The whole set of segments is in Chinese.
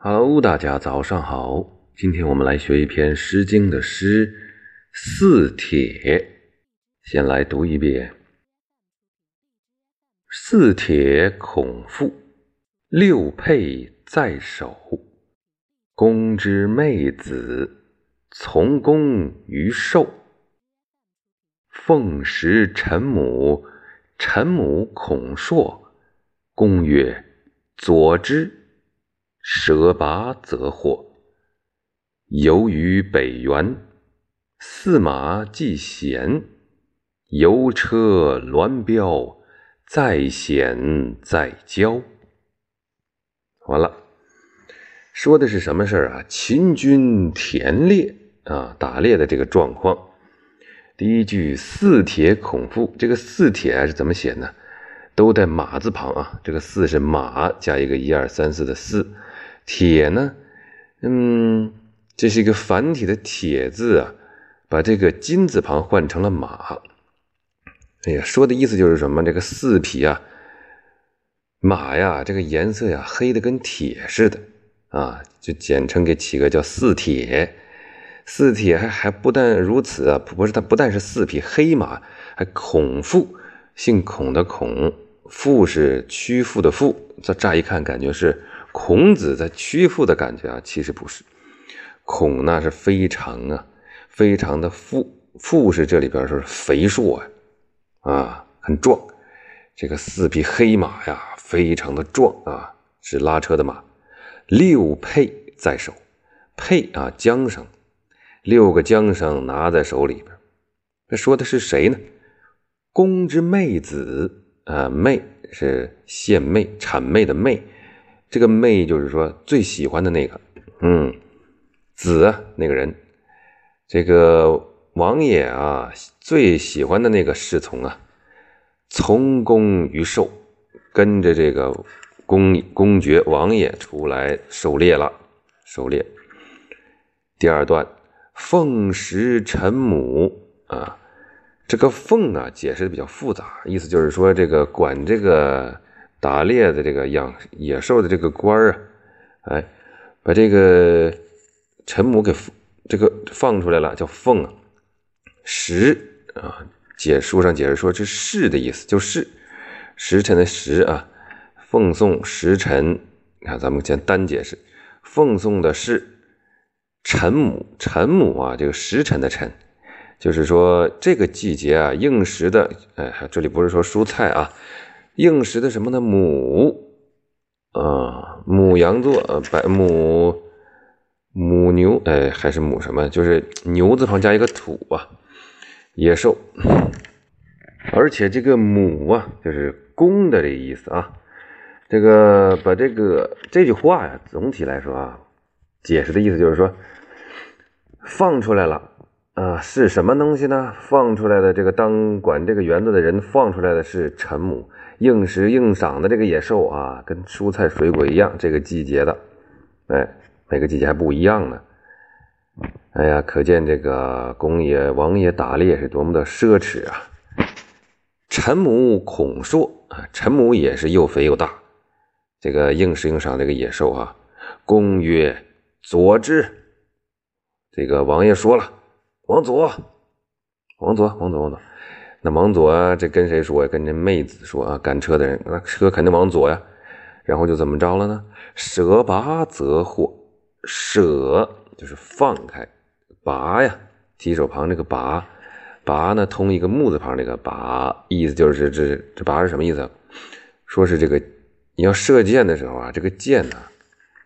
Hello，大家早上好。今天我们来学一篇《诗经》的诗《四帖》，先来读一遍：“四帖孔父，六佩在手。公之妹子，从公于寿。奉食陈母，陈母孔硕。公曰：‘佐之。’”舍拔则获。游于北原，驷马既闲，游车鸾标，在险在交。完了，说的是什么事儿啊？秦军田猎啊，打猎的这个状况。第一句“四铁孔父”，这个“四铁”是怎么写呢？都带马字旁啊。这个“四”是马加一个一二三四的“四”。铁呢？嗯，这是一个繁体的“铁”字啊，把这个金字旁换成了马。哎呀，说的意思就是什么？这个四匹啊，马呀，这个颜色呀，黑的跟铁似的啊，就简称给起个叫“四铁”。四铁还还不但如此啊，不是它不但是四匹黑马，还孔父，姓孔的孔，父是屈父的父。这乍一看感觉是。孔子在屈服的感觉啊，其实不是。孔那是非常啊，非常的富，富是这里边说是肥硕啊，啊，很壮。这个四匹黑马呀，非常的壮啊，是拉车的马。六佩在手，佩啊，缰绳，六个缰绳拿在手里边。这说的是谁呢？公之妹子啊，妹是献媚、谄媚的媚。这个妹就是说最喜欢的那个，嗯，子那个人，这个王爷啊最喜欢的那个侍从啊，从公于狩，跟着这个公公爵王爷出来狩猎了，狩猎。第二段，奉食臣母啊，这个奉啊解释的比较复杂，意思就是说这个管这个。打猎的这个养野兽的这个官啊，哎，把这个陈母给这个放出来了，叫奉啊。时啊，解书上解释说，这是的意思，就是时辰的时啊。奉送时辰，你看咱们先单解释，奉送的是陈母，陈母啊，这个时辰的辰，就是说这个季节啊，应时的，哎，这里不是说蔬菜啊。应时的什么呢？母啊，母羊座，呃，白母母牛，哎，还是母什么？就是牛字旁加一个土啊，野兽。而且这个母啊，就是公的这意思啊。这个把这个这句话呀，总体来说啊，解释的意思就是说，放出来了啊，是什么东西呢？放出来的这个当管这个园子的人放出来的是陈母。应时应赏的这个野兽啊，跟蔬菜水果一样，这个季节的，哎，每个季节还不一样呢。哎呀，可见这个公爷王爷打猎是多么的奢侈啊！陈母孔硕啊，陈母也是又肥又大。这个应时应赏这个野兽啊，公曰：“左之。”这个王爷说了：“往左，往左，往左，往左。”那往左，这跟谁说呀？跟这妹子说啊，赶车的人，那车肯定往左呀。然后就怎么着了呢？舍拔则获，舍就是放开，拔呀，提手旁这个拔，拔呢通一个木字旁这个拔，意思就是这这拔是什么意思？说是这个你要射箭的时候啊，这个箭呢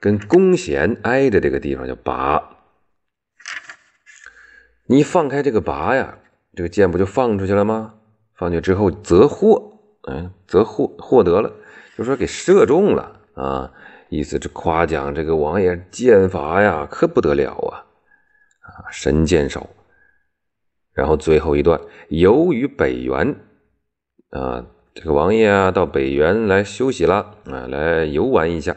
跟弓弦挨着这个地方叫拔，你放开这个拔呀。这个箭不就放出去了吗？放去之后则获，嗯，则获获得了，就说给射中了啊，意思是夸奖这个王爷剑法呀，可不得了啊，啊，神箭手。然后最后一段，游于北原，啊，这个王爷啊到北原来休息了啊，来游玩一下，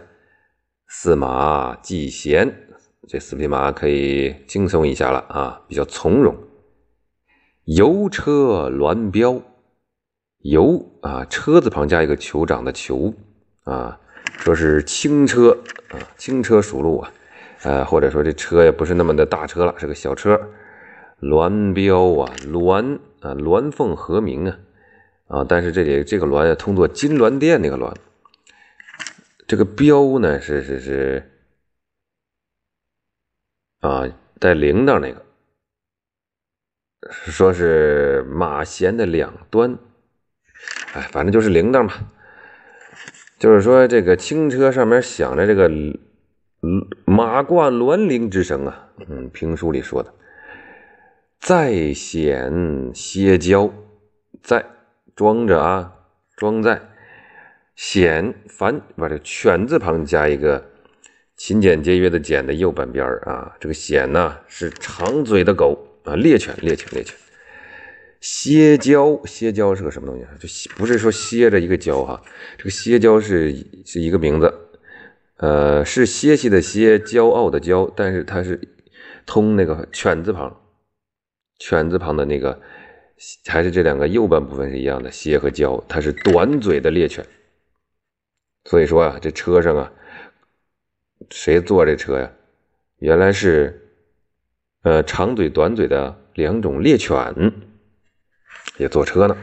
驷马既闲，这四匹马可以轻松一下了啊，比较从容。游车鸾标，游啊，车字旁加一个酋长的酋啊，说是轻车啊，轻车熟路啊，呃，或者说这车也不是那么的大车了，是个小车。鸾标啊，鸾啊，鸾凤和鸣啊，啊，但是这里这个鸾啊，通作金銮殿那个鸾。这个标呢，是是是啊，带铃铛那个，说是马弦的两端，哎，反正就是铃铛嘛。就是说，这个轻车上面响着这个马冠鸾铃之声啊，嗯，评书里说的。在险歇交，在装着啊，装在险凡把这犬字旁加一个勤俭节约的俭的右半边啊，这个险呢是长嘴的狗啊，猎犬，猎犬，猎犬。歇交，歇交是个什么东西啊？就不是说歇着一个交哈，这个歇交是是一个名字，呃，是歇息的歇，骄傲的骄，但是它是通那个犬字旁。犬字旁的那个，还是这两个右半部分是一样的，歇和蛟，它是短嘴的猎犬。所以说啊，这车上啊，谁坐这车呀？原来是，呃，长嘴短嘴的两种猎犬也坐车呢。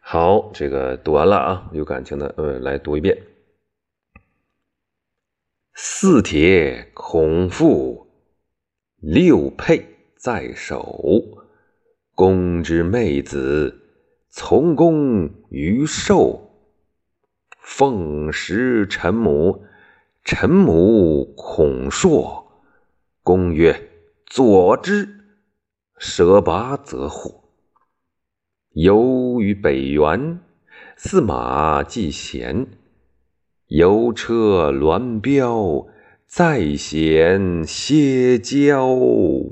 好，这个读完了啊，有感情的呃，来读一遍：四铁孔父六佩。在手，公之妹子，从公于寿。奉食臣母，臣母孔硕。公曰：“左之。”舍拔则获。游于北原，驷马既贤。游车鸾标，在险歇骄。